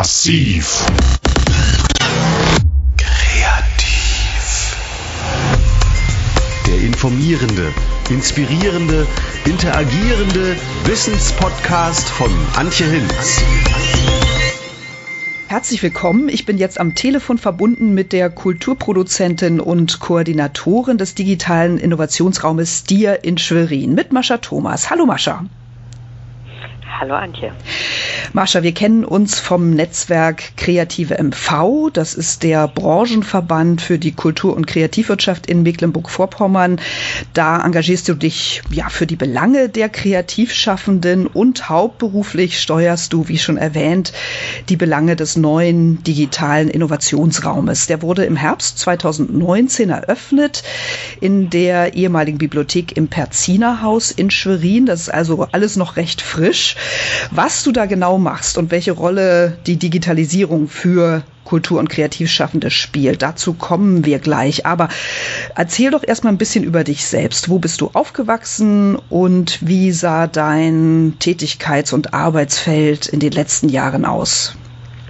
Massiv. Kreativ. Der informierende, inspirierende, interagierende Wissenspodcast von Antje Hinz. Herzlich willkommen. Ich bin jetzt am Telefon verbunden mit der Kulturproduzentin und Koordinatorin des digitalen Innovationsraumes Stier in Schwerin, mit Mascha Thomas. Hallo Mascha. Hallo Antje. Marsha, wir kennen uns vom Netzwerk Kreative MV. Das ist der Branchenverband für die Kultur- und Kreativwirtschaft in Mecklenburg-Vorpommern. Da engagierst du dich ja für die Belange der Kreativschaffenden und hauptberuflich steuerst du, wie schon erwähnt, die Belange des neuen digitalen Innovationsraumes. Der wurde im Herbst 2019 eröffnet in der ehemaligen Bibliothek im Perzinerhaus in Schwerin. Das ist also alles noch recht frisch. Was du da genau machst und welche Rolle die Digitalisierung für Kultur- und Kreativschaffende spielt. Dazu kommen wir gleich. Aber erzähl doch erstmal ein bisschen über dich selbst. Wo bist du aufgewachsen und wie sah dein Tätigkeits- und Arbeitsfeld in den letzten Jahren aus?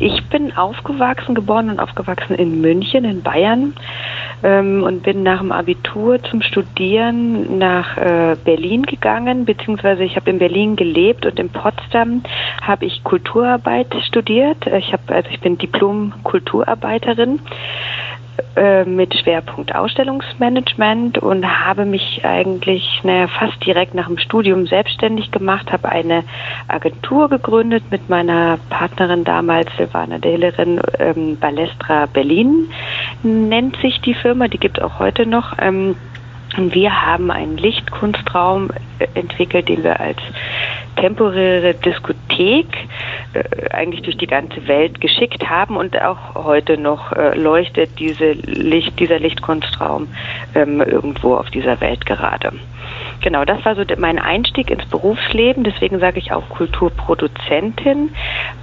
Ich bin aufgewachsen, geboren und aufgewachsen in München in Bayern ähm, und bin nach dem Abitur zum Studieren nach äh, Berlin gegangen, beziehungsweise ich habe in Berlin gelebt und in Potsdam habe ich Kulturarbeit studiert. Ich habe also ich bin Diplom Kulturarbeiterin äh, mit Schwerpunkt Ausstellungsmanagement und habe mich eigentlich naja, fast direkt nach dem Studium selbstständig gemacht, habe eine Agentur gegründet mit meiner Partnerin damals, Silvana Dehlerin, ähm, Balestra Berlin nennt sich die Firma, die gibt es auch heute noch. Ähm, und wir haben einen Lichtkunstraum äh, entwickelt, den wir als temporäre Diskothek äh, eigentlich durch die ganze Welt geschickt haben und auch heute noch äh, leuchtet diese Licht, dieser Lichtkunstraum ähm, irgendwo auf dieser Welt gerade. Genau, das war so mein Einstieg ins Berufsleben. Deswegen sage ich auch Kulturproduzentin,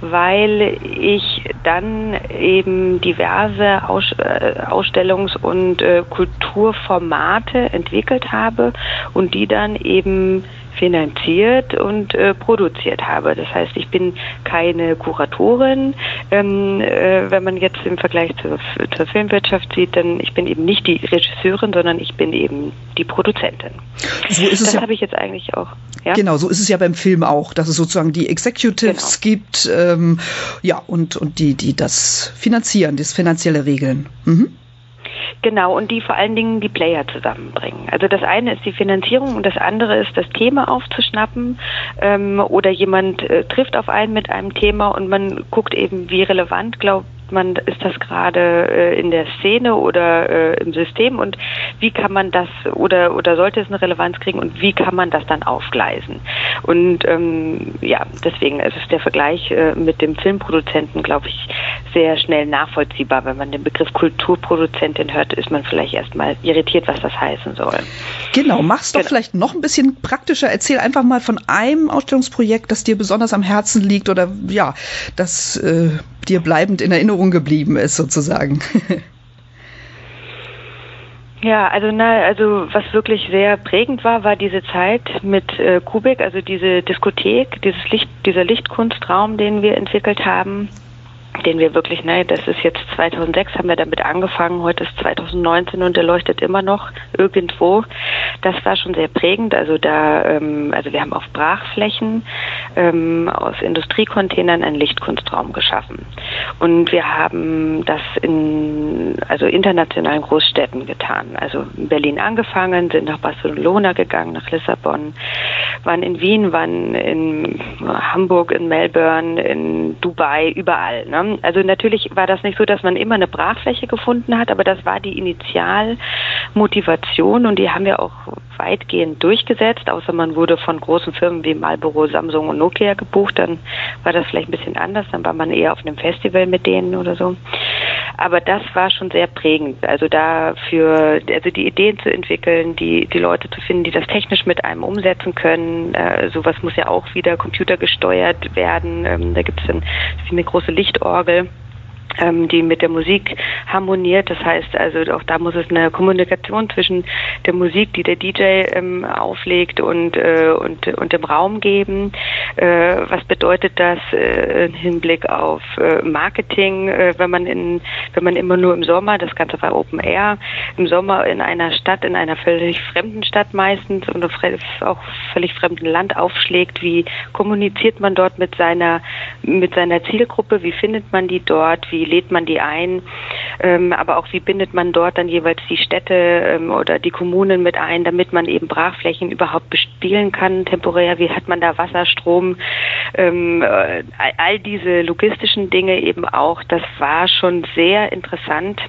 weil ich dann eben diverse Aus, äh, Ausstellungs- und äh, Kulturformate entwickelt habe und die dann eben finanziert und äh, produziert habe. Das heißt, ich bin keine Kuratorin. Ähm, äh, wenn man jetzt im Vergleich zur, zur, Filmwirtschaft sieht, dann ich bin eben nicht die Regisseurin, sondern ich bin eben die Produzentin. So ist es das ja. habe ich jetzt eigentlich auch. Ja? Genau, so ist es ja beim Film auch, dass es sozusagen die Executives genau. gibt, ähm, ja und und die die das finanzieren, das finanzielle Regeln. Mhm. Genau, und die vor allen Dingen die Player zusammenbringen. Also das eine ist die Finanzierung und das andere ist das Thema aufzuschnappen ähm, oder jemand äh, trifft auf einen mit einem Thema und man guckt eben, wie relevant glaubt man, ist das gerade äh, in der Szene oder äh, im System und wie kann man das oder oder sollte es eine Relevanz kriegen und wie kann man das dann aufgleisen? Und ähm, ja, deswegen ist es der Vergleich äh, mit dem Filmproduzenten, glaube ich, sehr schnell nachvollziehbar. Wenn man den Begriff Kulturproduzentin hört, ist man vielleicht erstmal irritiert, was das heißen soll. Genau, mach's doch genau. vielleicht noch ein bisschen praktischer. Erzähl einfach mal von einem Ausstellungsprojekt, das dir besonders am Herzen liegt oder ja, das äh, dir bleibend in Erinnerung geblieben ist, sozusagen. Ja, also na, also was wirklich sehr prägend war, war diese Zeit mit äh, Kubik, also diese Diskothek, dieses Licht, dieser Lichtkunstraum, den wir entwickelt haben den wir wirklich, ne, das ist jetzt 2006 haben wir damit angefangen, heute ist 2019 und der leuchtet immer noch irgendwo. Das war schon sehr prägend. Also da, ähm, also wir haben auf Brachflächen ähm, aus Industriecontainern einen Lichtkunstraum geschaffen und wir haben das in also internationalen Großstädten getan. Also in Berlin angefangen, sind nach Barcelona gegangen, nach Lissabon, waren in Wien, waren in Hamburg, in Melbourne, in Dubai, überall. Ne? Also natürlich war das nicht so, dass man immer eine Brachfläche gefunden hat, aber das war die Initialmotivation und die haben wir auch weitgehend durchgesetzt, außer man wurde von großen Firmen wie Marlboro, Samsung und Nokia gebucht, dann war das vielleicht ein bisschen anders, dann war man eher auf einem Festival mit denen oder so. Aber das war schon sehr prägend. Also dafür, also die Ideen zu entwickeln, die, die Leute zu finden, die das technisch mit einem umsetzen können. Äh, sowas muss ja auch wieder computergesteuert werden. Ähm, da gibt es dann eine große Lichtorgel ähm, die mit der Musik harmoniert. Das heißt also, auch da muss es eine Kommunikation zwischen der Musik, die der DJ ähm, auflegt und, äh, und, und dem Raum geben. Äh, was bedeutet das äh, im Hinblick auf äh, Marketing, äh, wenn man in, wenn man immer nur im Sommer, das Ganze war Open Air, im Sommer in einer Stadt, in einer völlig fremden Stadt meistens und auch völlig fremden Land aufschlägt, wie kommuniziert man dort mit seiner, mit seiner Zielgruppe, wie findet man die dort, wie lädt man die ein, ähm, aber auch wie bindet man dort dann jeweils die Städte ähm, oder die Kommunen mit ein, damit man eben Brachflächen überhaupt bespielen kann, temporär, wie hat man da Wasser, Strom, ähm, äh, all diese logistischen Dinge eben auch, das war schon sehr interessant,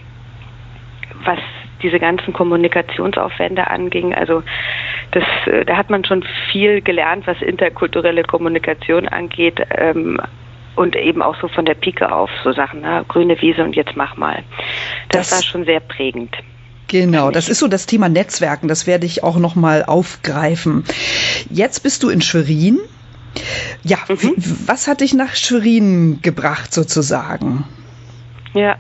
was diese ganzen Kommunikationsaufwände anging. Also das, äh, da hat man schon viel gelernt, was interkulturelle Kommunikation angeht. Ähm, und eben auch so von der Pike auf, so Sachen, na, grüne Wiese und jetzt mach mal. Das, das war schon sehr prägend. Genau, das ist so das Thema Netzwerken, das werde ich auch noch mal aufgreifen. Jetzt bist du in Schwerin. Ja, mhm. was hat dich nach Schwerin gebracht sozusagen? Ja,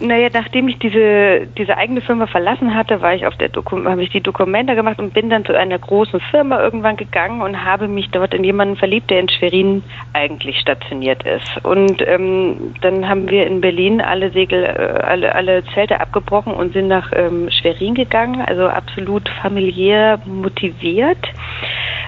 naja, nachdem ich diese, diese eigene Firma verlassen hatte, war ich auf der Doku habe ich die Dokumente gemacht und bin dann zu einer großen Firma irgendwann gegangen und habe mich dort in jemanden verliebt, der in Schwerin eigentlich stationiert ist. Und ähm, dann haben wir in Berlin alle Segel, äh, alle, alle Zelte abgebrochen und sind nach ähm, Schwerin gegangen, also absolut familiär motiviert.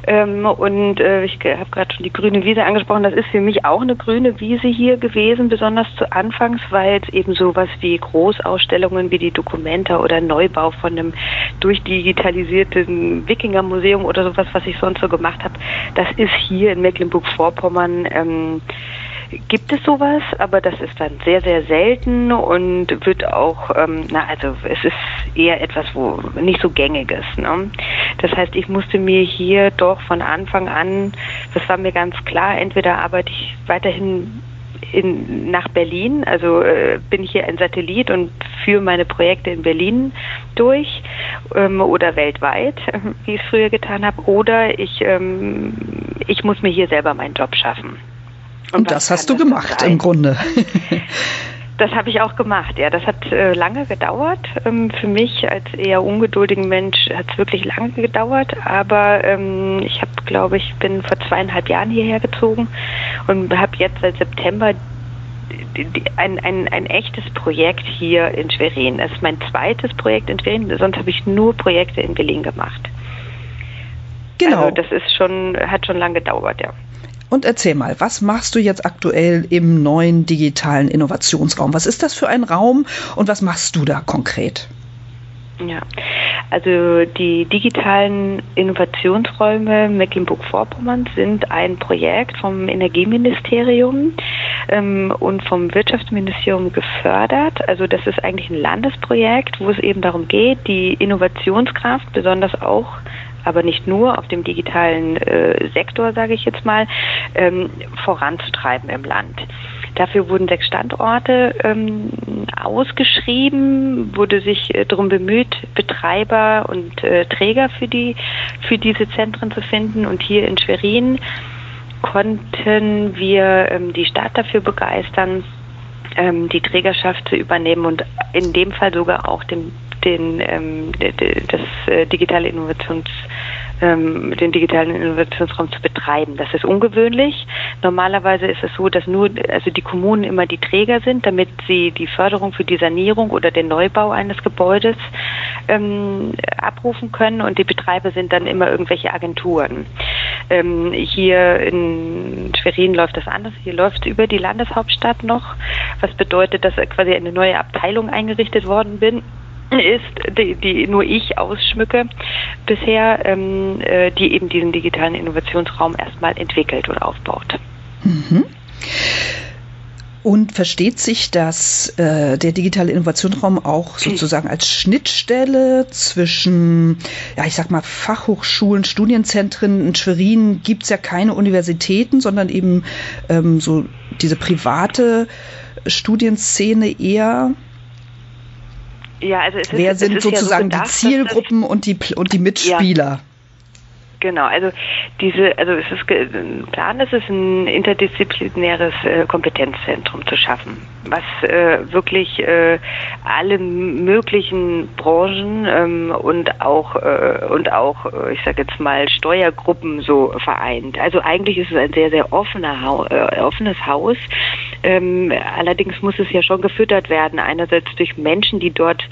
Ähm, und äh, ich habe gerade schon die grüne Wiese angesprochen. Das ist für mich auch eine grüne Wiese hier gewesen, besonders zu Anfangs, weil es eben sowas wie Großausstellungen wie die Documenta oder Neubau von einem durchdigitalisierten Wikingermuseum oder sowas, was ich sonst so gemacht habe, das ist hier in Mecklenburg-Vorpommern ähm, gibt es sowas, aber das ist dann sehr, sehr selten und wird auch, ähm, na, also es ist eher etwas, wo nicht so gängiges. Ne? Das heißt, ich musste mir hier doch von Anfang an, das war mir ganz klar, entweder arbeite ich weiterhin in, nach Berlin, also äh, bin ich hier ein Satellit und führe meine Projekte in Berlin durch ähm, oder weltweit, wie ich es früher getan habe, oder ich, ähm, ich muss mir hier selber meinen Job schaffen. Und, und das hast du gemacht im Grunde. Das habe ich auch gemacht, ja. Das hat äh, lange gedauert. Ähm, für mich als eher ungeduldigen Mensch hat es wirklich lange gedauert. Aber ähm, ich habe, glaube ich, bin vor zweieinhalb Jahren hierher gezogen und habe jetzt seit September ein, ein, ein echtes Projekt hier in Schwerin. Das ist mein zweites Projekt in Schwerin. Sonst habe ich nur Projekte in Berlin gemacht. Genau. Also das ist schon, hat schon lange gedauert, ja. Und erzähl mal, was machst du jetzt aktuell im neuen digitalen Innovationsraum? Was ist das für ein Raum und was machst du da konkret? Ja, also die digitalen Innovationsräume Mecklenburg-Vorpommern sind ein Projekt vom Energieministerium ähm, und vom Wirtschaftsministerium gefördert. Also das ist eigentlich ein Landesprojekt, wo es eben darum geht, die Innovationskraft besonders auch aber nicht nur auf dem digitalen äh, Sektor, sage ich jetzt mal, ähm, voranzutreiben im Land. Dafür wurden sechs Standorte ähm, ausgeschrieben, wurde sich äh, darum bemüht, Betreiber und äh, Träger für die für diese Zentren zu finden. Und hier in Schwerin konnten wir ähm, die Stadt dafür begeistern, ähm, die Trägerschaft zu übernehmen und in dem Fall sogar auch den den, ähm, das äh, digitale Innovations ähm, den digitalen Innovationsraum zu betreiben. Das ist ungewöhnlich. Normalerweise ist es so, dass nur also die Kommunen immer die Träger sind, damit sie die Förderung für die Sanierung oder den Neubau eines Gebäudes ähm, abrufen können und die Betreiber sind dann immer irgendwelche Agenturen. Ähm, hier in Schwerin läuft das anders. Hier läuft es über die Landeshauptstadt noch, was bedeutet, dass quasi eine neue Abteilung eingerichtet worden bin ist, die, die nur ich ausschmücke bisher, ähm, äh, die eben diesen digitalen Innovationsraum erstmal entwickelt und aufbaut. Mhm. Und versteht sich das, äh, der digitale Innovationsraum auch sozusagen als Schnittstelle zwischen, ja, ich sag mal, Fachhochschulen, Studienzentren? In Schwerin gibt es ja keine Universitäten, sondern eben ähm, so diese private Studienszene eher. Ja, also Wer ist, sind sozusagen ja so gedacht, die Zielgruppen und die, und die Mitspieler? Ja. Genau, also diese, also es ist ein Plan, ist es ein interdisziplinäres äh, Kompetenzzentrum zu schaffen, was äh, wirklich äh, alle möglichen Branchen ähm, und auch äh, und auch, äh, ich sage jetzt mal Steuergruppen so vereint. Also eigentlich ist es ein sehr sehr offener ha offenes Haus. Ähm, allerdings muss es ja schon gefüttert werden, einerseits durch Menschen, die dort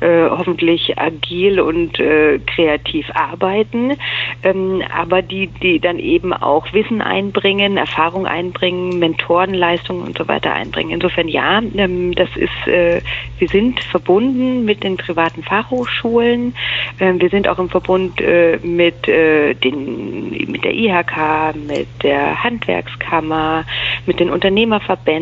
hoffentlich agil und kreativ arbeiten. Ähm, aber die, die dann eben auch Wissen einbringen, Erfahrung einbringen, Mentorenleistungen und so weiter einbringen. Insofern ja, ähm, das ist, äh, wir sind verbunden mit den privaten Fachhochschulen, ähm, wir sind auch im Verbund äh, mit, äh, den, mit der IHK, mit der Handwerkskammer, mit den Unternehmerverbänden,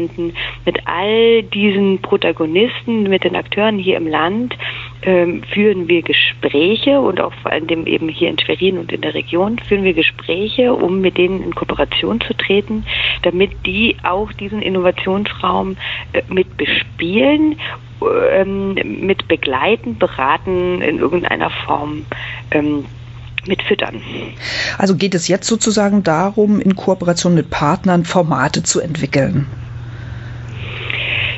mit all diesen Protagonisten, mit den Akteuren hier im Land, ähm, führen wir Gespräche und auch vor allem eben hier in Schwerin und in der Region führen wir Gespräche, um mit denen in Kooperation zu treten, damit die auch diesen Innovationsraum äh, mit bespielen, ähm, mit begleiten, beraten in irgendeiner Form. Ähm, mit füttern. Also geht es jetzt sozusagen darum, in Kooperation mit Partnern Formate zu entwickeln?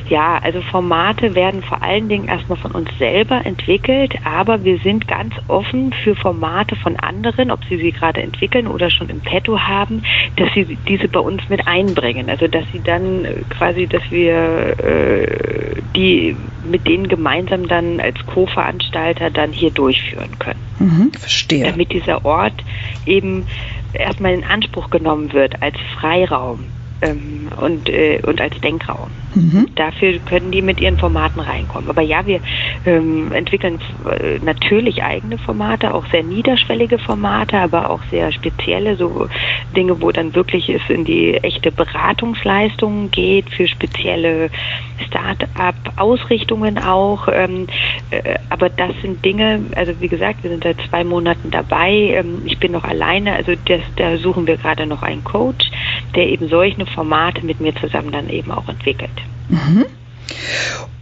Ja, also Formate werden vor allen Dingen erstmal von uns selber entwickelt, aber wir sind ganz offen für Formate von anderen, ob sie sie gerade entwickeln oder schon im Petto haben, dass sie diese bei uns mit einbringen. Also dass sie dann äh, quasi, dass wir äh, die mit denen gemeinsam dann als Co-Veranstalter dann hier durchführen können. Mhm, verstehe. Damit dieser Ort eben erstmal in Anspruch genommen wird als Freiraum ähm, und, äh, und als Denkraum. Mhm. Dafür können die mit ihren Formaten reinkommen. Aber ja, wir ähm, entwickeln äh, natürlich eigene Formate, auch sehr niederschwellige Formate, aber auch sehr spezielle, so Dinge, wo dann wirklich es in die echte Beratungsleistung geht, für spezielle Start-up-Ausrichtungen auch. Ähm, äh, aber das sind Dinge, also wie gesagt, wir sind seit zwei Monaten dabei. Ähm, ich bin noch alleine, also das, da suchen wir gerade noch einen Coach, der eben solche Formate mit mir zusammen dann eben auch entwickelt. Mhm.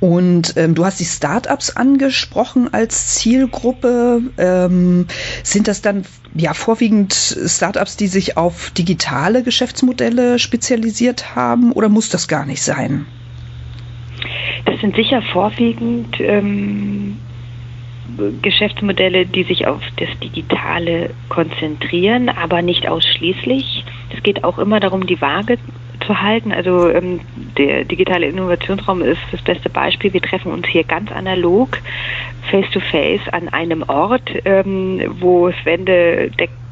Und ähm, du hast die Startups angesprochen als Zielgruppe. Ähm, sind das dann ja vorwiegend Startups, die sich auf digitale Geschäftsmodelle spezialisiert haben oder muss das gar nicht sein? Das sind sicher vorwiegend ähm, Geschäftsmodelle, die sich auf das Digitale konzentrieren, aber nicht ausschließlich. Es geht auch immer darum, die Waage zu halten. Also ähm, der digitale Innovationsraum ist das beste Beispiel. Wir treffen uns hier ganz analog, face to face an einem Ort, ähm, wo es Wände, Decken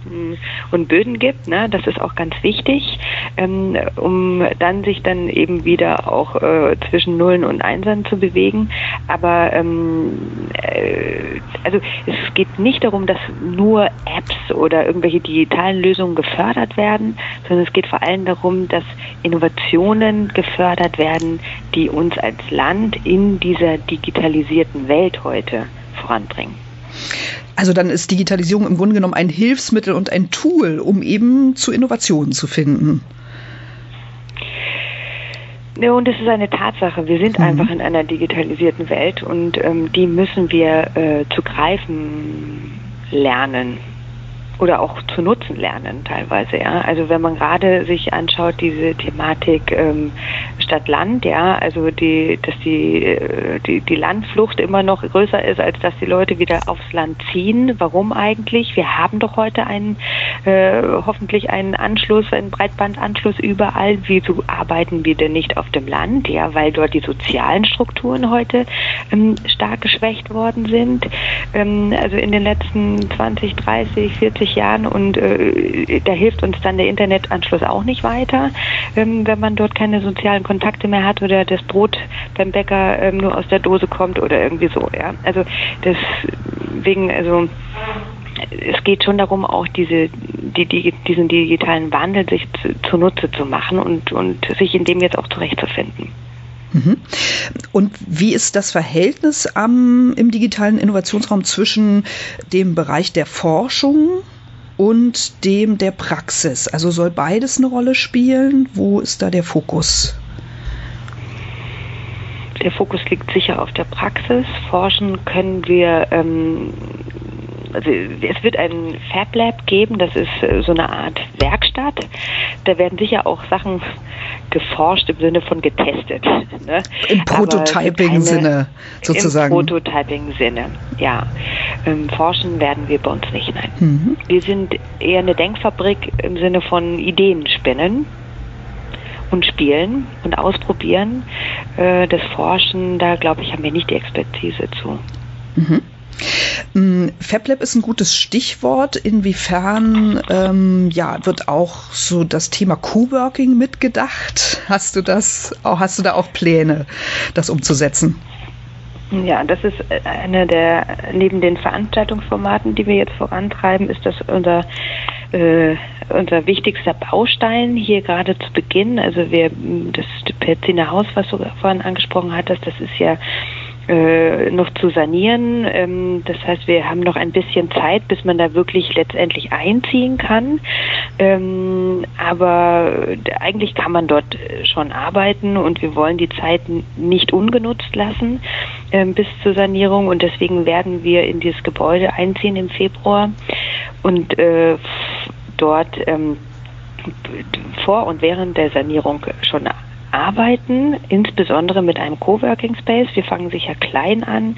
und Böden gibt. Ne? Das ist auch ganz wichtig, ähm, um dann sich dann eben wieder auch äh, zwischen Nullen und Einsern zu bewegen. Aber ähm, äh, also es geht nicht darum, dass nur Apps oder irgendwelche digitalen Lösungen gefördert werden, sondern es geht vor allem darum, dass Innovationen gefördert werden, die uns als Land in dieser digitalisierten Welt heute voranbringen. Also dann ist Digitalisierung im Grunde genommen ein Hilfsmittel und ein Tool, um eben zu Innovationen zu finden. Ja, und es ist eine Tatsache. Wir sind mhm. einfach in einer digitalisierten Welt und ähm, die müssen wir äh, zu greifen lernen oder auch zu nutzen lernen teilweise, ja. Also wenn man gerade sich anschaut, diese Thematik ähm, Stadt-Land, ja, also die, dass die, äh, die, die Landflucht immer noch größer ist, als dass die Leute wieder aufs Land ziehen. Warum eigentlich? Wir haben doch heute einen, äh, hoffentlich einen Anschluss, einen Breitbandanschluss überall. Wieso arbeiten wir denn nicht auf dem Land? Ja, weil dort die sozialen Strukturen heute ähm, stark geschwächt worden sind. Ähm, also in den letzten 20, 30, 40 Jahren und äh, da hilft uns dann der Internetanschluss auch nicht weiter, ähm, wenn man dort keine sozialen Kontakte mehr hat oder das Brot beim Bäcker ähm, nur aus der Dose kommt oder irgendwie so, ja. Also deswegen, also es geht schon darum, auch diese, die, die, diesen digitalen Wandel sich zu, zunutze zu machen und, und sich in dem jetzt auch zurechtzufinden. Mhm. Und wie ist das Verhältnis am, im digitalen Innovationsraum zwischen dem Bereich der Forschung und dem der Praxis? Also soll beides eine Rolle spielen? Wo ist da der Fokus? Der Fokus liegt sicher auf der Praxis. Forschen können wir ähm, also es wird ein Fab Lab geben, das ist äh, so eine Art Werkstatt. Da werden sicher auch Sachen geforscht im Sinne von getestet. Ne? Im Prototyping-Sinne sozusagen. Im Prototyping-Sinne, ja. Ähm, forschen werden wir bei uns nicht, nein. Mhm. Wir sind eher eine Denkfabrik im Sinne von Ideen spinnen und spielen und ausprobieren. Äh, das Forschen, da glaube ich, haben wir nicht die Expertise zu. Mhm. Mm, FabLab ist ein gutes Stichwort. Inwiefern ähm, ja, wird auch so das Thema Coworking mitgedacht? Hast du das, hast du da auch Pläne, das umzusetzen? Ja, das ist eine der, neben den Veranstaltungsformaten, die wir jetzt vorantreiben, ist das unser, äh, unser wichtigster Baustein hier gerade zu Beginn. Also wir, das Perziner Haus, was du vorhin angesprochen hattest, das ist ja äh, noch zu sanieren. Ähm, das heißt, wir haben noch ein bisschen Zeit, bis man da wirklich letztendlich einziehen kann. Ähm, aber eigentlich kann man dort schon arbeiten und wir wollen die Zeit nicht ungenutzt lassen ähm, bis zur Sanierung und deswegen werden wir in dieses Gebäude einziehen im Februar und äh, dort ähm, vor und während der Sanierung schon arbeiten, insbesondere mit einem Coworking Space. Wir fangen sicher klein an.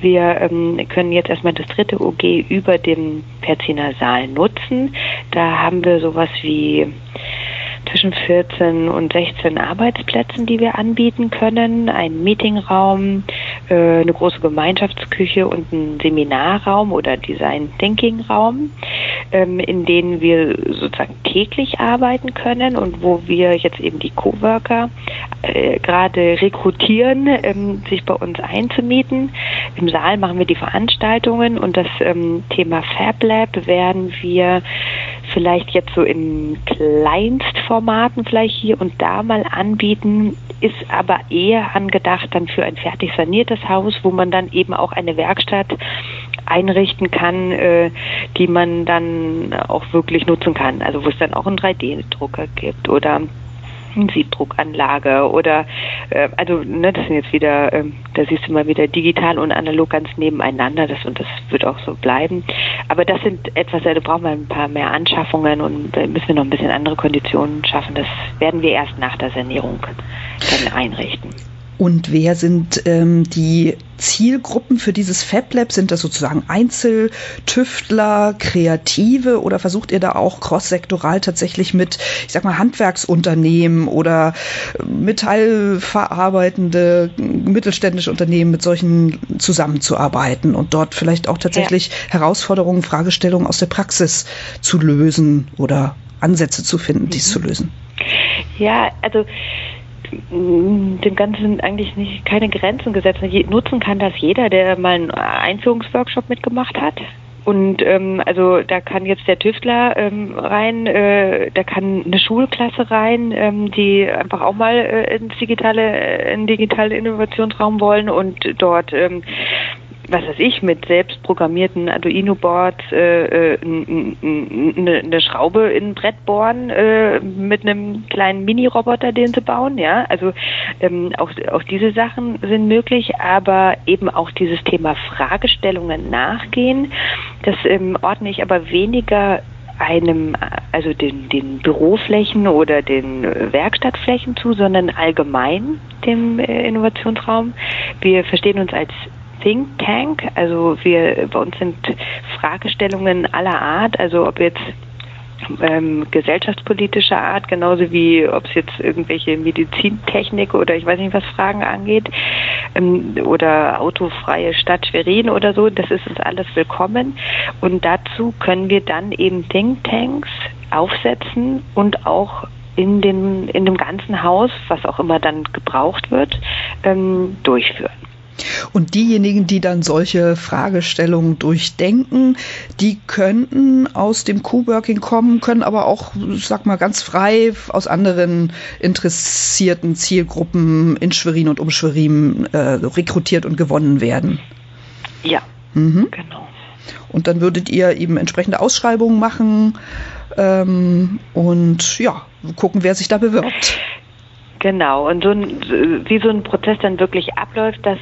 Wir ähm, können jetzt erstmal das dritte OG über dem Perziner Saal nutzen. Da haben wir sowas wie zwischen 14 und 16 Arbeitsplätzen, die wir anbieten können, einen Meetingraum, äh, eine große Gemeinschaftsküche und einen Seminarraum oder Design Thinking Raum, in denen wir sozusagen täglich arbeiten können und wo wir jetzt eben die Coworker äh, gerade rekrutieren, ähm, sich bei uns einzumieten. Im Saal machen wir die Veranstaltungen und das ähm, Thema Fab Lab werden wir vielleicht jetzt so in Kleinstformaten vielleicht hier und da mal anbieten, ist aber eher angedacht dann für ein fertig saniertes Haus, wo man dann eben auch eine Werkstatt einrichten kann, äh, die man dann auch wirklich nutzen kann. Also wo es dann auch einen 3D-Drucker gibt oder Siebdruckanlage oder äh, also ne, das sind jetzt wieder, äh, da siehst du mal wieder digital und analog ganz nebeneinander, das und das wird auch so bleiben. Aber das sind etwas, da brauchen wir ein paar mehr Anschaffungen und da müssen wir noch ein bisschen andere Konditionen schaffen. Das werden wir erst nach der Sanierung dann einrichten. Und wer sind ähm, die Zielgruppen für dieses Fab Lab? Sind das sozusagen Einzeltüftler, Kreative oder versucht ihr da auch cross-sektoral tatsächlich mit, ich sag mal, Handwerksunternehmen oder metallverarbeitende mittelständische Unternehmen mit solchen zusammenzuarbeiten und dort vielleicht auch tatsächlich ja. Herausforderungen, Fragestellungen aus der Praxis zu lösen oder Ansätze zu finden, mhm. dies zu lösen? Ja, also dem Ganzen eigentlich nicht keine Grenzen gesetzt. Nutzen kann das jeder, der mal einen Einführungsworkshop mitgemacht hat. Und ähm, also da kann jetzt der Tüftler ähm, rein, äh, da kann eine Schulklasse rein, ähm, die einfach auch mal äh, ins digitale, äh, in digitale Innovationsraum wollen und dort ähm, was weiß ich, mit selbst programmierten Arduino-Boards äh, eine, äh, Schraube in ein Brett bohren äh, mit einem kleinen Mini-Roboter, den sie bauen. Ja, also ähm, auch, auch diese Sachen sind möglich, aber eben auch dieses Thema Fragestellungen nachgehen. Das ähm, ordne ich aber weniger einem, also den, den Büroflächen oder den Werkstattflächen zu, sondern allgemein dem äh, Innovationsraum. Wir verstehen uns als Think Tank. Also wir bei uns sind Fragestellungen aller Art, also ob jetzt ähm, gesellschaftspolitischer Art, genauso wie ob es jetzt irgendwelche Medizintechnik oder ich weiß nicht was Fragen angeht ähm, oder autofreie Stadt Schwerin oder so, das ist uns alles willkommen und dazu können wir dann eben Thinktanks aufsetzen und auch in dem, in dem ganzen Haus, was auch immer dann gebraucht wird, ähm, durchführen. Und diejenigen, die dann solche Fragestellungen durchdenken, die könnten aus dem Co-Working kommen, können aber auch, sag mal, ganz frei aus anderen interessierten Zielgruppen in Schwerin und um Schwerin äh, rekrutiert und gewonnen werden. Ja, mhm. genau. Und dann würdet ihr eben entsprechende Ausschreibungen machen ähm, und ja, gucken, wer sich da bewirbt. Genau, und so ein, wie so ein Prozess dann wirklich abläuft, das,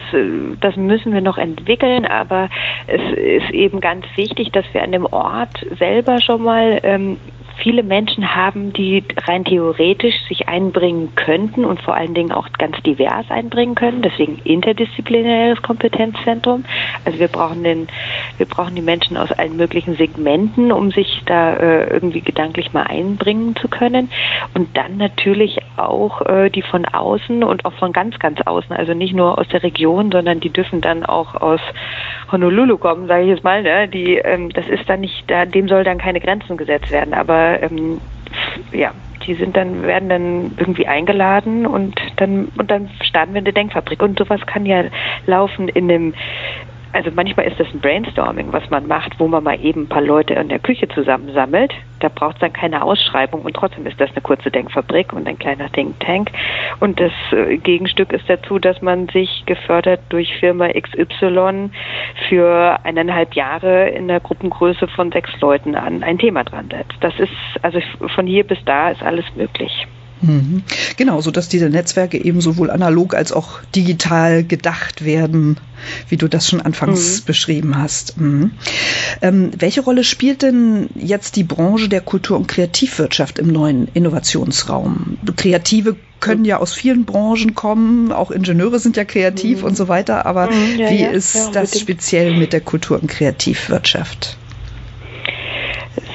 das müssen wir noch entwickeln, aber es ist eben ganz wichtig, dass wir an dem Ort selber schon mal ähm, viele Menschen haben, die rein theoretisch sich einbringen könnten und vor allen Dingen auch ganz divers einbringen können. Deswegen interdisziplinäres Kompetenzzentrum. Also wir brauchen den, wir brauchen die Menschen aus allen möglichen Segmenten, um sich da äh, irgendwie gedanklich mal einbringen zu können. Und dann natürlich auch äh, die von außen und auch von ganz, ganz außen. Also nicht nur aus der Region, sondern die dürfen dann auch aus Honolulu kommen, sage ich jetzt mal. Ne? Die, ähm, das ist dann nicht, da, dem soll dann keine Grenzen gesetzt werden. Aber ähm, ja, die sind dann, werden dann irgendwie eingeladen und dann und dann starten wir eine Denkfabrik. Und sowas kann ja laufen in einem also manchmal ist das ein Brainstorming, was man macht, wo man mal eben ein paar Leute in der Küche zusammensammelt. Da braucht es dann keine Ausschreibung und trotzdem ist das eine kurze Denkfabrik und ein kleiner Think Tank. Und das äh, Gegenstück ist dazu, dass man sich gefördert durch Firma XY für eineinhalb Jahre in der Gruppengröße von sechs Leuten an ein Thema dran setzt. Das ist, also von hier bis da ist alles möglich. Mhm. Genau, so dass diese Netzwerke eben sowohl analog als auch digital gedacht werden, wie du das schon anfangs mhm. beschrieben hast. Mhm. Ähm, welche Rolle spielt denn jetzt die Branche der Kultur- und Kreativwirtschaft im neuen Innovationsraum? Kreative können ja aus vielen Branchen kommen, auch Ingenieure sind ja kreativ mhm. und so weiter, aber mhm, ja, wie ja, ist ja, das speziell mit der Kultur- und Kreativwirtschaft?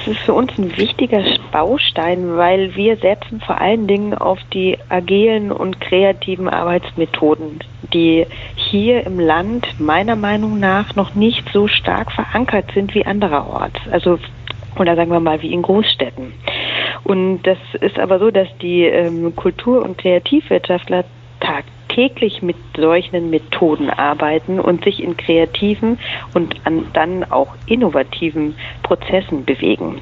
Ist für uns ein wichtiger Baustein, weil wir setzen vor allen Dingen auf die agilen und kreativen Arbeitsmethoden, die hier im Land meiner Meinung nach noch nicht so stark verankert sind wie andererorts. Also oder sagen wir mal wie in Großstädten. Und das ist aber so, dass die ähm, Kultur- und Kreativwirtschaftler tagtäglich mit solchen Methoden arbeiten und sich in kreativen und an, dann auch innovativen Prozessen bewegen.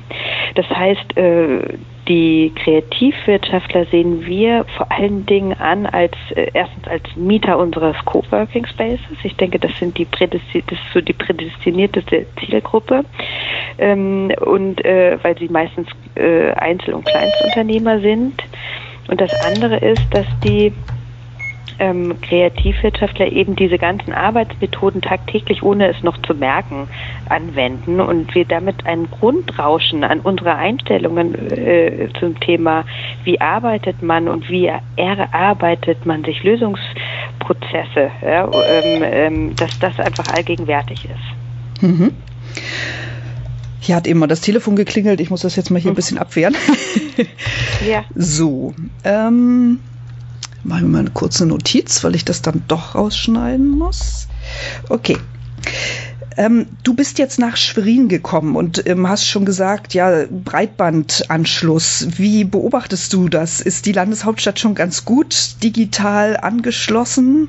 Das heißt, äh, die Kreativwirtschaftler sehen wir vor allen Dingen an als äh, erstens als Mieter unseres Coworking Spaces. Ich denke, das sind die das ist so die prädestinierteste Zielgruppe ähm, und äh, weil sie meistens äh, Einzel- und Kleinstunternehmer sind. Und das andere ist, dass die ähm, Kreativwirtschaftler eben diese ganzen Arbeitsmethoden tagtäglich, ohne es noch zu merken, anwenden und wir damit ein Grundrauschen an unsere Einstellungen äh, zum Thema, wie arbeitet man und wie erarbeitet man sich Lösungsprozesse, ja, ähm, ähm, dass das einfach allgegenwärtig ist. Mhm. Hier hat eben mal das Telefon geklingelt. Ich muss das jetzt mal hier ein mhm. bisschen abwehren. ja. So. Ähm, Machen wir mal eine kurze Notiz, weil ich das dann doch rausschneiden muss. Okay. Ähm, du bist jetzt nach Schwerin gekommen und ähm, hast schon gesagt, ja, Breitbandanschluss. Wie beobachtest du das? Ist die Landeshauptstadt schon ganz gut digital angeschlossen?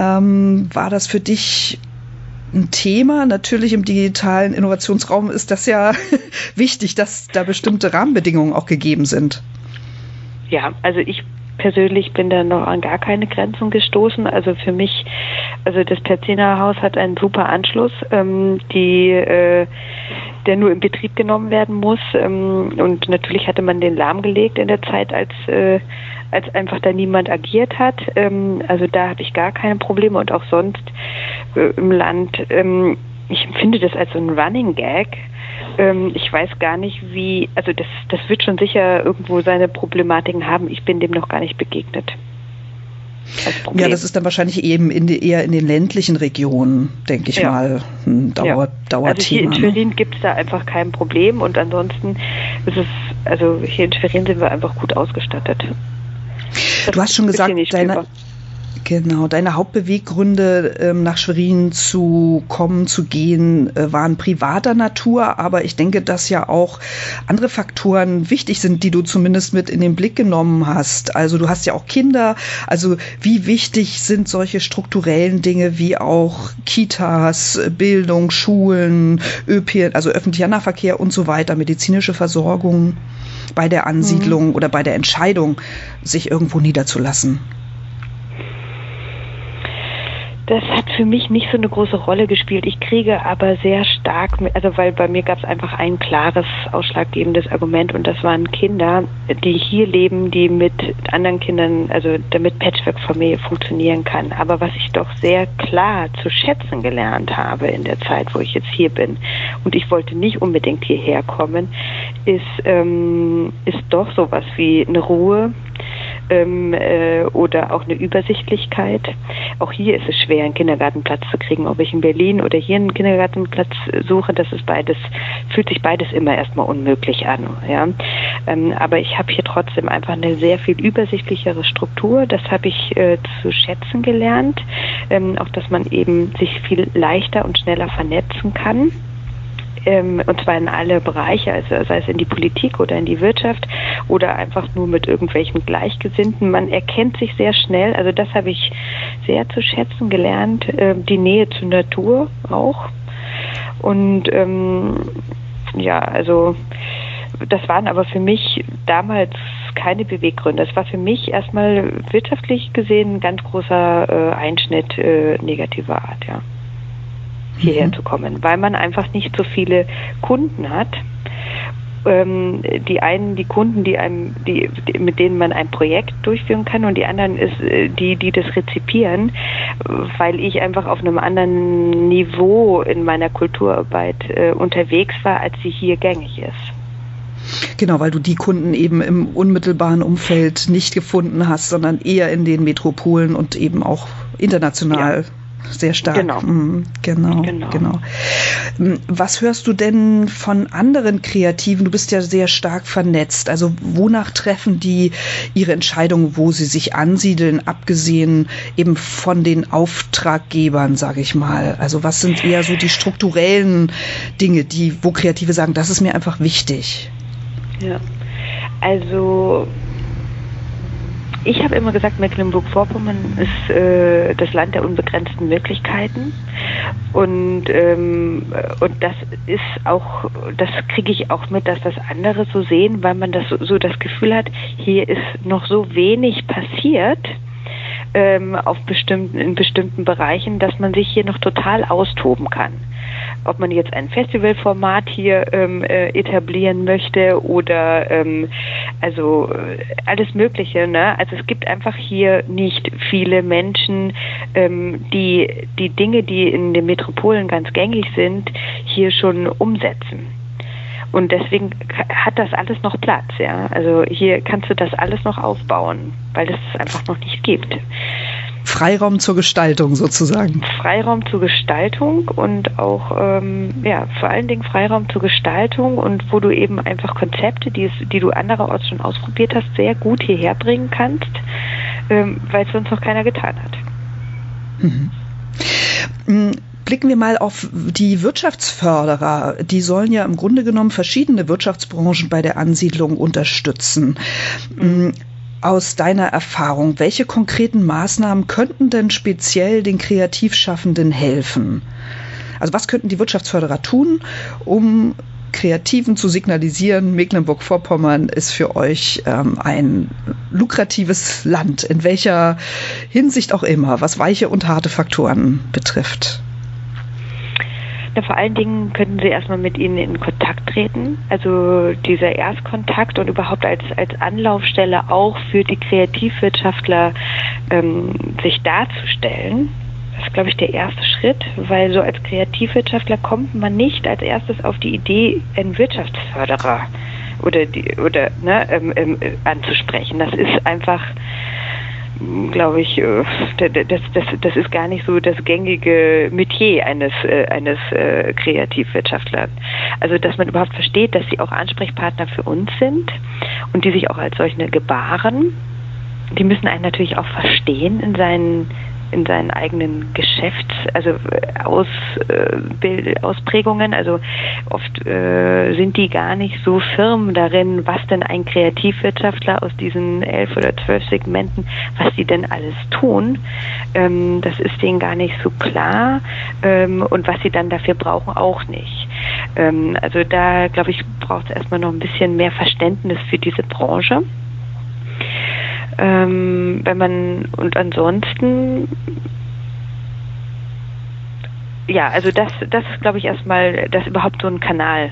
Ähm, war das für dich ein Thema? Natürlich im digitalen Innovationsraum ist das ja wichtig, dass da bestimmte Rahmenbedingungen auch gegeben sind. Ja, also ich persönlich bin da noch an gar keine Grenzen gestoßen. Also für mich, also das Perziner Haus hat einen super Anschluss, ähm, die, äh, der nur in Betrieb genommen werden muss. Ähm, und natürlich hatte man den lahmgelegt in der Zeit, als äh, als einfach da niemand agiert hat. Ähm, also da habe ich gar keine Probleme und auch sonst äh, im Land. Ähm, ich empfinde das als so ein Running Gag ähm, ich weiß gar nicht, wie, also das, das wird schon sicher irgendwo seine Problematiken haben. Ich bin dem noch gar nicht begegnet. Ja, das ist dann wahrscheinlich eben in die, eher in den ländlichen Regionen, denke ich ja. mal, ein Dauer, ja. Dauerthema. Also hier in ne? Schwerin gibt es da einfach kein Problem und ansonsten ist es, also hier in Schwerin sind wir einfach gut ausgestattet. Das du hast schon gesagt, deine, Genau, deine Hauptbeweggründe, ähm, nach Schwerin zu kommen, zu gehen, äh, waren privater Natur, aber ich denke, dass ja auch andere Faktoren wichtig sind, die du zumindest mit in den Blick genommen hast. Also du hast ja auch Kinder, also wie wichtig sind solche strukturellen Dinge wie auch Kitas, Bildung, Schulen, ÖP, also öffentlicher Nahverkehr und so weiter, medizinische Versorgung bei der Ansiedlung mhm. oder bei der Entscheidung, sich irgendwo niederzulassen? Das hat für mich nicht so eine große Rolle gespielt. Ich kriege aber sehr stark, also weil bei mir gab es einfach ein klares, ausschlaggebendes Argument und das waren Kinder, die hier leben, die mit anderen Kindern, also damit Patchwork-Familie funktionieren kann. Aber was ich doch sehr klar zu schätzen gelernt habe in der Zeit, wo ich jetzt hier bin, und ich wollte nicht unbedingt hierher kommen, ist, ähm, ist doch sowas wie eine Ruhe, ähm, äh, oder auch eine Übersichtlichkeit. Auch hier ist es schwer, einen Kindergartenplatz zu kriegen. Ob ich in Berlin oder hier einen Kindergartenplatz suche, das ist beides, fühlt sich beides immer erstmal unmöglich an. Ja? Ähm, aber ich habe hier trotzdem einfach eine sehr viel übersichtlichere Struktur. Das habe ich äh, zu schätzen gelernt. Ähm, auch, dass man eben sich viel leichter und schneller vernetzen kann ähm, und zwar in alle Bereiche, also sei es in die Politik oder in die Wirtschaft oder einfach nur mit irgendwelchen Gleichgesinnten. Man erkennt sich sehr schnell, also das habe ich sehr zu schätzen gelernt, äh, die Nähe zur Natur auch. Und ähm, ja, also das waren aber für mich damals keine Beweggründe. Es war für mich erstmal wirtschaftlich gesehen ein ganz großer äh, Einschnitt äh, negativer Art, ja hierher mhm. zu kommen, weil man einfach nicht so viele Kunden hat. Ähm, die einen, die Kunden, die einem, die, mit denen man ein Projekt durchführen kann und die anderen ist äh, die, die das rezipieren, weil ich einfach auf einem anderen Niveau in meiner Kulturarbeit äh, unterwegs war, als sie hier gängig ist. Genau, weil du die Kunden eben im unmittelbaren Umfeld nicht gefunden hast, sondern eher in den Metropolen und eben auch international. Sehr stark. Genau. Mhm, genau, genau. genau. Mhm, was hörst du denn von anderen Kreativen? Du bist ja sehr stark vernetzt. Also wonach treffen die ihre Entscheidungen, wo sie sich ansiedeln, abgesehen eben von den Auftraggebern, sage ich mal? Also was sind eher so die strukturellen Dinge, die, wo Kreative sagen, das ist mir einfach wichtig? Ja, also ich habe immer gesagt, Mecklenburg-Vorpommern ist äh, das Land der unbegrenzten Möglichkeiten. Und, ähm, und das ist auch, das kriege ich auch mit, dass das andere so sehen, weil man das so, so das Gefühl hat, hier ist noch so wenig passiert ähm, auf bestimmten, in bestimmten Bereichen, dass man sich hier noch total austoben kann ob man jetzt ein Festivalformat hier ähm, äh, etablieren möchte oder ähm, also äh, alles Mögliche. Ne? Also es gibt einfach hier nicht viele Menschen, ähm, die die Dinge, die in den Metropolen ganz gängig sind, hier schon umsetzen. Und deswegen hat das alles noch Platz, ja. Also hier kannst du das alles noch aufbauen, weil es einfach noch nicht gibt. Freiraum zur Gestaltung sozusagen. Freiraum zur Gestaltung und auch, ähm, ja, vor allen Dingen Freiraum zur Gestaltung und wo du eben einfach Konzepte, die, es, die du andererorts schon ausprobiert hast, sehr gut hierher bringen kannst, ähm, weil es sonst noch keiner getan hat. Mhm. Mm, blicken wir mal auf die Wirtschaftsförderer. Die sollen ja im Grunde genommen verschiedene Wirtschaftsbranchen bei der Ansiedlung unterstützen. Mhm aus deiner Erfahrung, welche konkreten Maßnahmen könnten denn speziell den Kreativschaffenden helfen? Also was könnten die Wirtschaftsförderer tun, um Kreativen zu signalisieren, Mecklenburg-Vorpommern ist für euch ähm, ein lukratives Land, in welcher Hinsicht auch immer, was weiche und harte Faktoren betrifft? Ja, vor allen Dingen könnten Sie erstmal mit Ihnen in Kontakt treten. Also dieser Erstkontakt und überhaupt als, als Anlaufstelle auch für die Kreativwirtschaftler ähm, sich darzustellen. Das ist, glaube ich, der erste Schritt, weil so als Kreativwirtschaftler kommt man nicht als erstes auf die Idee, einen Wirtschaftsförderer oder die oder ne, ähm, ähm, anzusprechen. Das ist einfach glaube ich, äh, das, das, das ist gar nicht so das gängige Metier eines, äh, eines äh, Kreativwirtschaftlers. Also, dass man überhaupt versteht, dass sie auch Ansprechpartner für uns sind und die sich auch als solche gebaren. Die müssen einen natürlich auch verstehen in seinen in seinen eigenen Geschäfts, also äh, Aus, äh, Ausprägungen. Also oft äh, sind die gar nicht so firm darin, was denn ein Kreativwirtschaftler aus diesen elf oder zwölf Segmenten, was sie denn alles tun. Ähm, das ist denen gar nicht so klar ähm, und was sie dann dafür brauchen auch nicht. Ähm, also da glaube ich braucht es erstmal noch ein bisschen mehr Verständnis für diese Branche. Ähm, wenn man und ansonsten ja, also das, das ist, glaube ich, erstmal, dass überhaupt so ein Kanal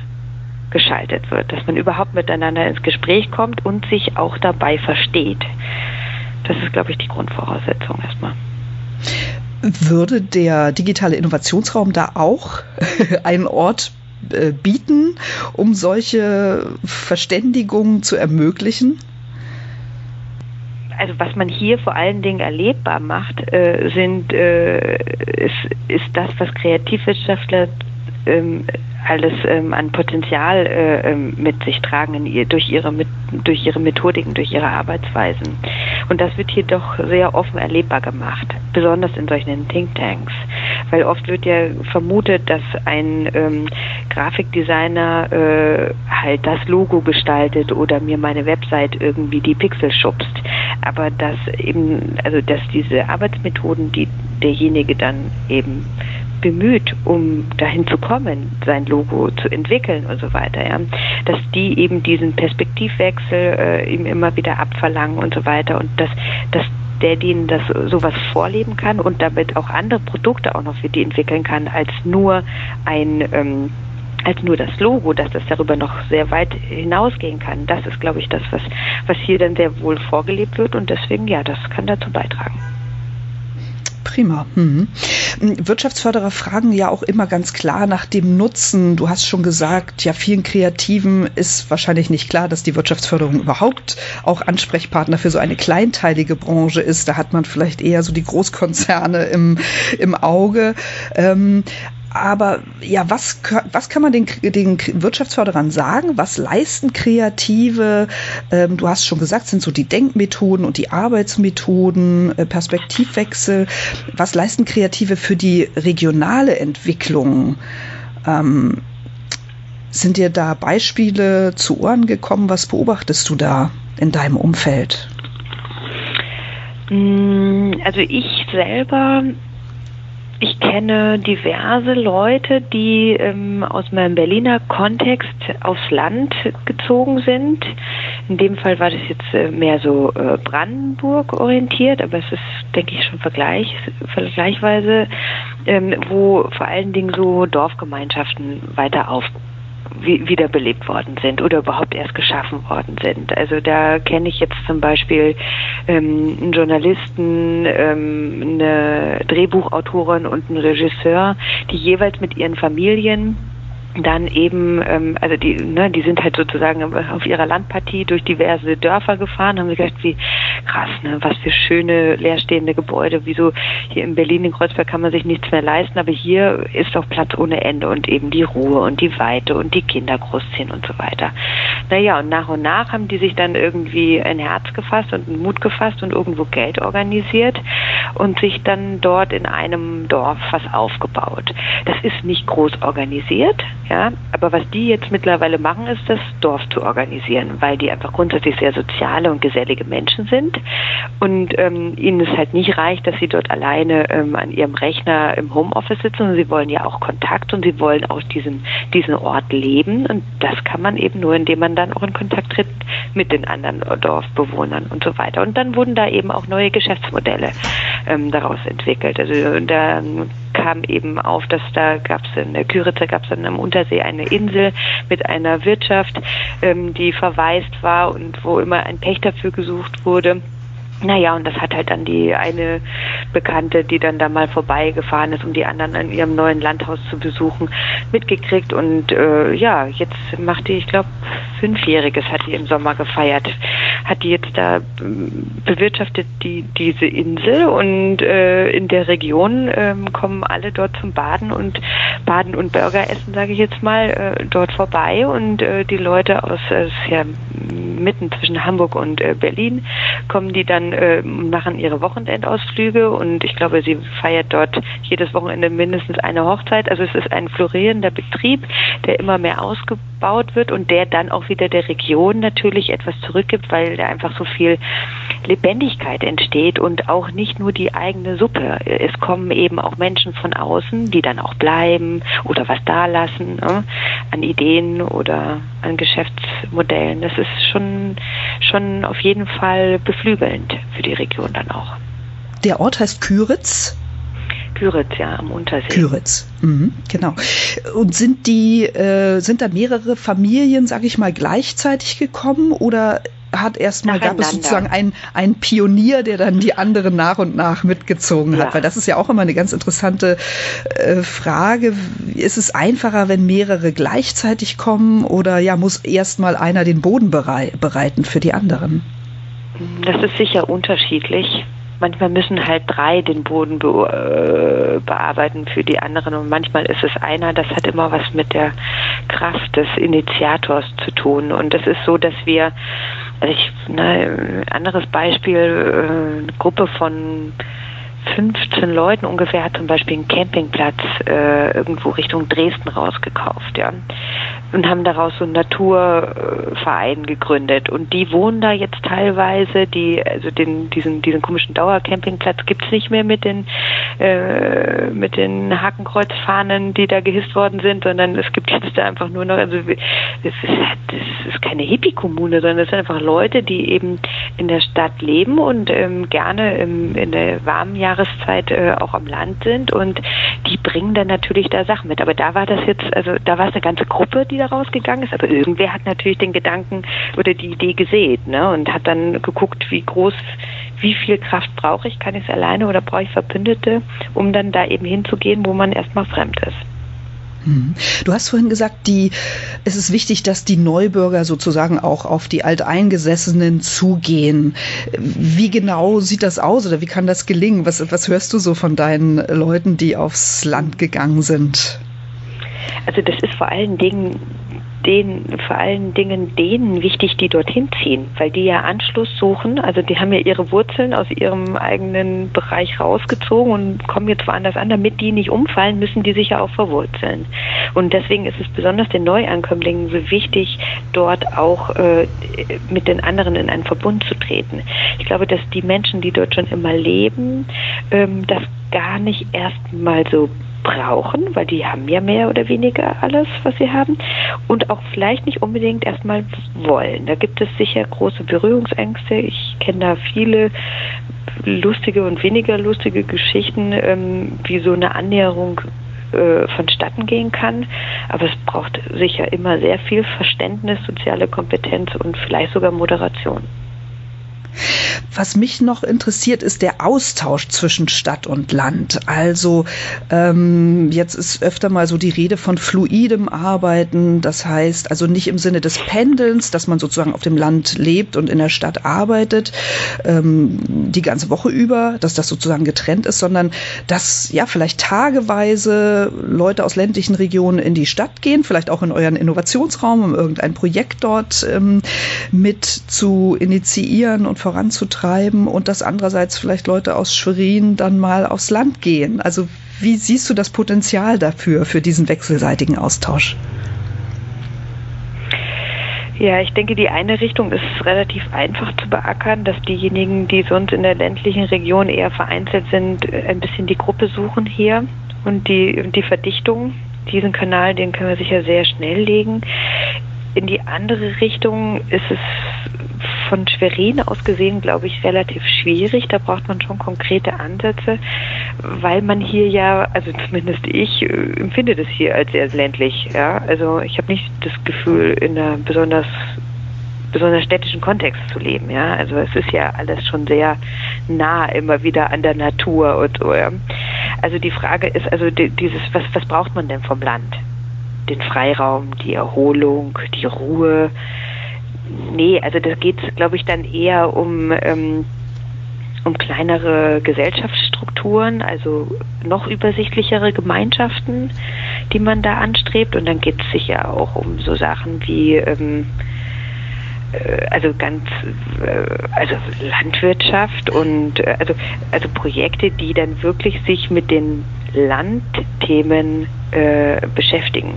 geschaltet wird, dass man überhaupt miteinander ins Gespräch kommt und sich auch dabei versteht. Das ist, glaube ich, die Grundvoraussetzung erstmal. Würde der digitale Innovationsraum da auch einen Ort äh, bieten, um solche Verständigungen zu ermöglichen? Also was man hier vor allen Dingen erlebbar macht, äh, sind äh, ist, ist das, was Kreativwissenschaftler ähm, alles ähm, an Potenzial äh, ähm, mit sich tragen in, durch, ihre, mit, durch ihre Methodiken, durch ihre Arbeitsweisen. Und das wird hier doch sehr offen erlebbar gemacht, besonders in solchen Thinktanks. Weil oft wird ja vermutet, dass ein ähm, Grafikdesigner äh, halt das Logo gestaltet oder mir meine Website irgendwie die Pixel schubst. Aber dass eben, also dass diese Arbeitsmethoden, die derjenige dann eben bemüht, um dahin zu kommen, sein Logo zu entwickeln und so weiter, ja, dass die eben diesen Perspektivwechsel äh, ihm immer wieder abverlangen und so weiter und dass, dass der denen das sowas vorleben kann und damit auch andere Produkte auch noch für die entwickeln kann, als nur ein ähm, als nur das Logo, dass das darüber noch sehr weit hinausgehen kann. Das ist, glaube ich, das, was, was hier dann sehr wohl vorgelebt wird und deswegen, ja, das kann dazu beitragen. Prima. Mhm. Wirtschaftsförderer fragen ja auch immer ganz klar nach dem Nutzen. Du hast schon gesagt, ja, vielen Kreativen ist wahrscheinlich nicht klar, dass die Wirtschaftsförderung überhaupt auch Ansprechpartner für so eine kleinteilige Branche ist. Da hat man vielleicht eher so die Großkonzerne im, im Auge. Ähm, aber ja, was, was kann man den, den Wirtschaftsförderern sagen? Was leisten Kreative? Ähm, du hast schon gesagt, sind so die Denkmethoden und die Arbeitsmethoden, äh, Perspektivwechsel. Was leisten Kreative für die regionale Entwicklung? Ähm, sind dir da Beispiele zu Ohren gekommen? Was beobachtest du da in deinem Umfeld? Mm, also ich selber ich kenne diverse Leute, die ähm, aus meinem Berliner Kontext aufs Land gezogen sind. In dem Fall war das jetzt äh, mehr so äh, Brandenburg orientiert, aber es ist, denke ich, schon vergleich, vergleichweise, ähm, wo vor allen Dingen so Dorfgemeinschaften weiter aufbauen wiederbelebt worden sind oder überhaupt erst geschaffen worden sind. Also da kenne ich jetzt zum Beispiel ähm, einen Journalisten, ähm, eine Drehbuchautorin und einen Regisseur, die jeweils mit ihren Familien dann eben, ähm, also die, ne, die sind halt sozusagen auf ihrer Landpartie durch diverse Dörfer gefahren, haben gedacht, wie krass, ne, was für schöne leerstehende Gebäude, wieso hier in Berlin, in Kreuzberg kann man sich nichts mehr leisten, aber hier ist doch Platz ohne Ende und eben die Ruhe und die Weite und die Kinder großziehen und so weiter. Naja, und nach und nach haben die sich dann irgendwie ein Herz gefasst und einen Mut gefasst und irgendwo Geld organisiert und sich dann dort in einem Dorf was aufgebaut. Das ist nicht groß organisiert, ja, aber was die jetzt mittlerweile machen, ist das Dorf zu organisieren, weil die einfach grundsätzlich sehr soziale und gesellige Menschen sind und ähm, ihnen es halt nicht reicht, dass sie dort alleine ähm, an ihrem Rechner im Homeoffice sitzen, sondern sie wollen ja auch Kontakt und sie wollen auch diesen, diesen Ort leben und das kann man eben nur, indem man dann auch in Kontakt tritt mit den anderen Dorfbewohnern und so weiter. Und dann wurden da eben auch neue Geschäftsmodelle ähm, daraus entwickelt. Also dann kam eben auf, dass da gab es in der Küritzer gab es dann am Untersee eine Insel mit einer Wirtschaft, ähm, die verwaist war und wo immer ein Pächter für gesucht wurde. Naja, und das hat halt dann die eine Bekannte, die dann da mal vorbeigefahren ist, um die anderen in ihrem neuen Landhaus zu besuchen, mitgekriegt. Und äh, ja, jetzt macht die, ich glaube, Fünfjähriges hat die im Sommer gefeiert. Hat die jetzt da ähm, bewirtschaftet die diese Insel und äh, in der Region ähm, kommen alle dort zum Baden und Baden und Burger essen, sage ich jetzt mal, äh, dort vorbei. Und äh, die Leute aus, äh, ja mitten zwischen Hamburg und äh, Berlin, kommen die dann äh, machen ihre Wochenendausflüge und ich glaube, sie feiert dort jedes Wochenende mindestens eine Hochzeit. Also es ist ein florierender Betrieb, der immer mehr ausgebaut wird und der dann auch wieder der Region natürlich etwas zurückgibt, weil da einfach so viel Lebendigkeit entsteht und auch nicht nur die eigene Suppe. Es kommen eben auch Menschen von außen, die dann auch bleiben oder was da lassen ne, an Ideen oder an Geschäftsmodellen. Das ist schon, schon auf jeden Fall beflügelnd für die Region dann auch. Der Ort heißt Küritz? Küritz, ja, am Untersee. Küritz, mhm, genau. Und sind die, äh, sind da mehrere Familien, sage ich mal, gleichzeitig gekommen oder hat erstmal gab es sozusagen einen, einen Pionier, der dann die anderen nach und nach mitgezogen hat. Ja. Weil das ist ja auch immer eine ganz interessante äh, Frage. Ist es einfacher, wenn mehrere gleichzeitig kommen oder ja, muss erstmal einer den Boden berei bereiten für die anderen? Das ist sicher unterschiedlich manchmal müssen halt drei den Boden be äh, bearbeiten für die anderen und manchmal ist es einer. Das hat immer was mit der Kraft des Initiators zu tun. Und es ist so, dass wir, also ich, ne, anderes Beispiel, äh, eine Gruppe von 15 Leuten ungefähr hat zum Beispiel einen Campingplatz äh, irgendwo Richtung Dresden rausgekauft, ja und haben daraus so einen Naturverein gegründet. Und die wohnen da jetzt teilweise, die, also den, diesen, diesen komischen Dauercampingplatz gibt's nicht mehr mit den, äh, mit den Hakenkreuzfahnen, die da gehisst worden sind, sondern es gibt jetzt da einfach nur noch, also es ist, das ist keine Hippie-Kommune, sondern es sind einfach Leute, die eben in der Stadt leben und ähm, gerne im, in der warmen Jahreszeit äh, auch am Land sind und die bringen dann natürlich da Sachen mit. Aber da war das jetzt, also da war es eine ganze Gruppe, die da rausgegangen ist, aber irgendwer hat natürlich den Gedanken oder die Idee gesät ne, und hat dann geguckt, wie groß, wie viel Kraft brauche ich, kann ich es alleine oder brauche ich Verbündete, um dann da eben hinzugehen, wo man erstmal fremd ist. Hm. Du hast vorhin gesagt, die, es ist wichtig, dass die Neubürger sozusagen auch auf die Alteingesessenen zugehen. Wie genau sieht das aus oder wie kann das gelingen? Was, was hörst du so von deinen Leuten, die aufs Land gegangen sind? Also das ist vor allen Dingen den, vor allen Dingen denen wichtig, die dorthin ziehen, weil die ja Anschluss suchen. Also die haben ja ihre Wurzeln aus ihrem eigenen Bereich rausgezogen und kommen jetzt woanders an. Damit die nicht umfallen, müssen die sich ja auch verwurzeln. Und deswegen ist es besonders den Neuankömmlingen so wichtig, dort auch äh, mit den anderen in einen Verbund zu treten. Ich glaube, dass die Menschen, die dort schon immer leben, ähm, das gar nicht erst mal so brauchen, weil die haben ja mehr oder weniger alles, was sie haben und auch vielleicht nicht unbedingt erstmal wollen. Da gibt es sicher große Berührungsängste. Ich kenne da viele lustige und weniger lustige Geschichten, ähm, wie so eine Annäherung äh, vonstatten gehen kann. Aber es braucht sicher immer sehr viel Verständnis, soziale Kompetenz und vielleicht sogar Moderation. Was mich noch interessiert, ist der Austausch zwischen Stadt und Land. Also ähm, jetzt ist öfter mal so die Rede von fluidem Arbeiten. Das heißt also nicht im Sinne des Pendelns, dass man sozusagen auf dem Land lebt und in der Stadt arbeitet ähm, die ganze Woche über, dass das sozusagen getrennt ist, sondern dass ja vielleicht tageweise Leute aus ländlichen Regionen in die Stadt gehen, vielleicht auch in euren Innovationsraum, um irgendein Projekt dort ähm, mit zu initiieren und voranzutreiben und dass andererseits vielleicht Leute aus Schwerin dann mal aufs Land gehen. Also wie siehst du das Potenzial dafür, für diesen wechselseitigen Austausch? Ja, ich denke, die eine Richtung ist relativ einfach zu beackern, dass diejenigen, die sonst in der ländlichen Region eher vereinzelt sind, ein bisschen die Gruppe suchen hier und die, die Verdichtung. Diesen Kanal, den können wir sicher sehr schnell legen. In die andere Richtung ist es von Schwerin aus gesehen, glaube ich, relativ schwierig. Da braucht man schon konkrete Ansätze, weil man hier ja, also zumindest ich, äh, empfinde das hier als sehr ländlich. Ja? Also ich habe nicht das Gefühl, in einer besonders besonders städtischen Kontext zu leben. Ja, also es ist ja alles schon sehr nah immer wieder an der Natur und so. Ja? Also die Frage ist also dieses, was was braucht man denn vom Land? Den Freiraum, die Erholung, die Ruhe, nee, also da geht glaube ich, dann eher um, ähm, um kleinere Gesellschaftsstrukturen, also noch übersichtlichere Gemeinschaften, die man da anstrebt. Und dann geht es sicher auch um so Sachen wie ähm, äh, also ganz äh, also Landwirtschaft und äh, also also Projekte, die dann wirklich sich mit den Landthemen äh, beschäftigen.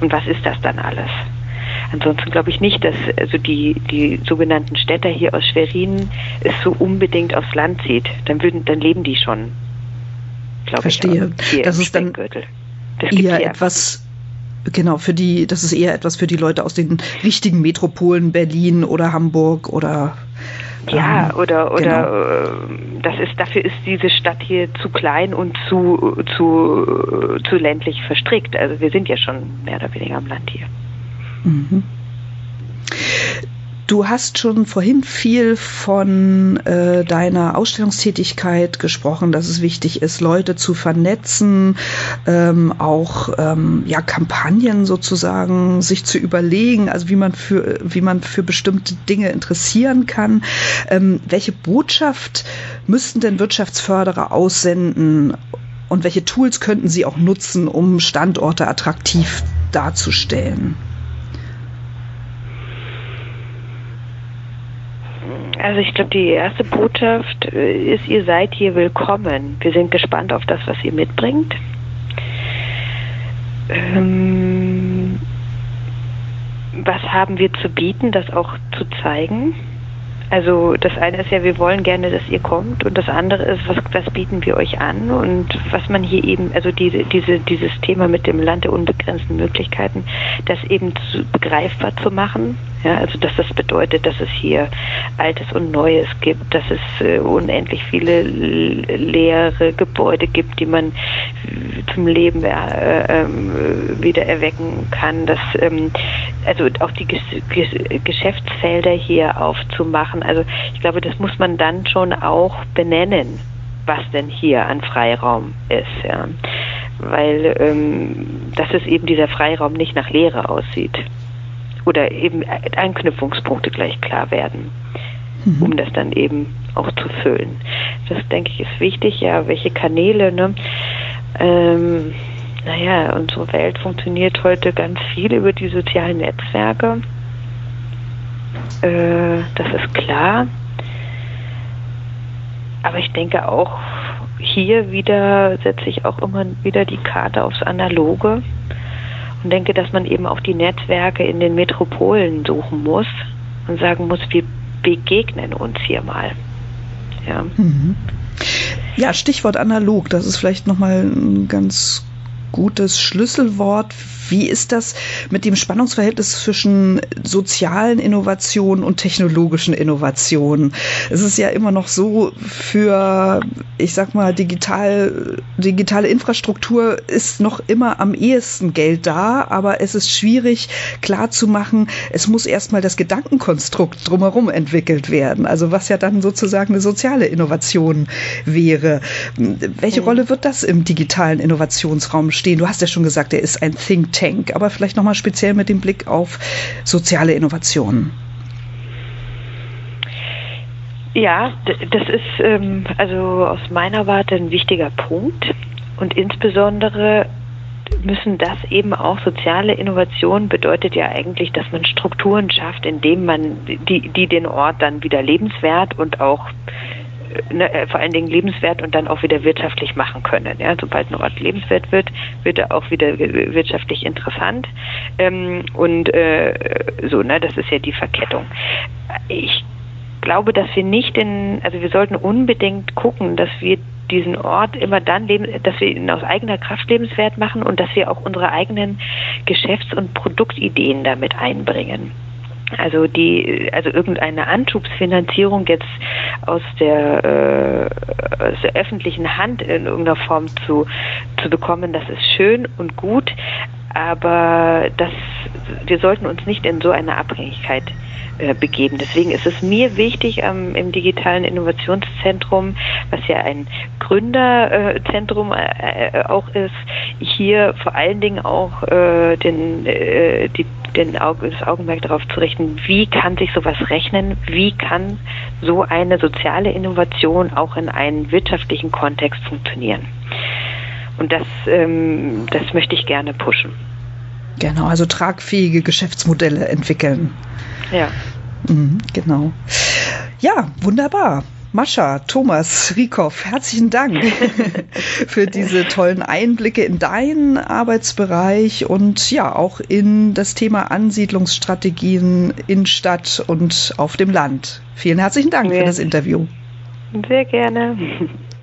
Und was ist das dann alles? Ansonsten glaube ich nicht, dass also die, die sogenannten Städter hier aus Schwerin es so unbedingt aufs Land zieht. Dann würden, dann leben die schon. Verstehe. Ich, das ist dann das eher etwas, genau, für die, das ist eher etwas für die Leute aus den wichtigen Metropolen Berlin oder Hamburg oder Ja, ähm, oder oder genau. Äh, das ist dafür ist diese Stadt hier zu klein und zu zu zu ländlich verstrickt. Also wir sind ja schon mehr oder weniger am Land hier. Mhm. Du hast schon vorhin viel von äh, deiner Ausstellungstätigkeit gesprochen, dass es wichtig ist, Leute zu vernetzen, ähm, auch ähm, ja Kampagnen sozusagen sich zu überlegen, also wie man für wie man für bestimmte Dinge interessieren kann. Ähm, welche Botschaft müssten denn Wirtschaftsförderer aussenden und welche Tools könnten sie auch nutzen, um Standorte attraktiv darzustellen? Also ich glaube, die erste Botschaft äh, ist, ihr seid hier willkommen. Wir sind gespannt auf das, was ihr mitbringt. Ähm, was haben wir zu bieten, das auch zu zeigen? Also das eine ist ja, wir wollen gerne, dass ihr kommt und das andere ist, was, was bieten wir euch an und was man hier eben, also diese, diese, dieses Thema mit dem Land der unbegrenzten Möglichkeiten, das eben zu, begreifbar zu machen. Ja, also dass das bedeutet, dass es hier Altes und Neues gibt, dass es äh, unendlich viele leere Gebäude gibt, die man zum Leben äh, äh, wieder erwecken kann, dass ähm, also auch die Ges Ges Geschäftsfelder hier aufzumachen machen. Also ich glaube, das muss man dann schon auch benennen, was denn hier an Freiraum ist. Ja. Weil ähm, dass es eben dieser Freiraum nicht nach Leere aussieht. Oder eben Anknüpfungspunkte gleich klar werden, mhm. um das dann eben auch zu füllen. Das denke ich ist wichtig, ja, welche Kanäle, ne? Ähm, naja, unsere Welt funktioniert heute ganz viel über die sozialen Netzwerke. Äh, das ist klar. Aber ich denke auch, hier wieder setze ich auch immer wieder die Karte aufs Analoge und denke, dass man eben auch die Netzwerke in den Metropolen suchen muss und sagen muss, wir begegnen uns hier mal. Ja. Mhm. Ja, Stichwort analog, das ist vielleicht nochmal ein ganz gutes Schlüsselwort wie ist das mit dem Spannungsverhältnis zwischen sozialen Innovationen und technologischen Innovationen? Es ist ja immer noch so, für, ich sag mal, digital, digitale Infrastruktur ist noch immer am ehesten Geld da, aber es ist schwierig klar zu machen, es muss erstmal das Gedankenkonstrukt drumherum entwickelt werden. Also was ja dann sozusagen eine soziale Innovation wäre. Welche mhm. Rolle wird das im digitalen Innovationsraum stehen? Du hast ja schon gesagt, er ist ein Think Tank, aber vielleicht nochmal speziell mit dem Blick auf soziale Innovationen. Ja, das ist ähm, also aus meiner Warte ein wichtiger Punkt und insbesondere müssen das eben auch soziale Innovation bedeutet ja eigentlich, dass man Strukturen schafft, indem man die, die den Ort dann wieder lebenswert und auch ne, äh, vor allen Dingen lebenswert und dann auch wieder wirtschaftlich machen können. Ja, sobald ein Ort lebenswert wird, wird er auch wieder wirtschaftlich interessant. Ähm, und äh, so, ne, das ist ja die Verkettung. Ich glaube, dass wir nicht in, also wir sollten unbedingt gucken, dass wir diesen Ort immer dann leben, dass wir ihn aus eigener Kraft lebenswert machen und dass wir auch unsere eigenen Geschäfts- und Produktideen damit einbringen. Also die, also irgendeine Anschubsfinanzierung jetzt aus der, äh, aus der öffentlichen Hand in irgendeiner Form zu, zu bekommen, das ist schön und gut, aber das, wir sollten uns nicht in so eine Abhängigkeit äh, begeben. Deswegen ist es mir wichtig ähm, im digitalen Innovationszentrum, was ja ein Gründerzentrum äh, äh, auch ist, hier vor allen Dingen auch äh, den, äh, die, den Auge, das Augenmerk darauf zu richten, wie kann sich sowas rechnen, wie kann so eine soziale Innovation auch in einem wirtschaftlichen Kontext funktionieren. Und das, ähm, das möchte ich gerne pushen. Genau, also tragfähige Geschäftsmodelle entwickeln. Ja. Mhm, genau. Ja, wunderbar. Mascha, Thomas, Rikow, herzlichen Dank für diese tollen Einblicke in deinen Arbeitsbereich und ja auch in das Thema Ansiedlungsstrategien in Stadt und auf dem Land. Vielen herzlichen Dank ja. für das Interview. Sehr gerne.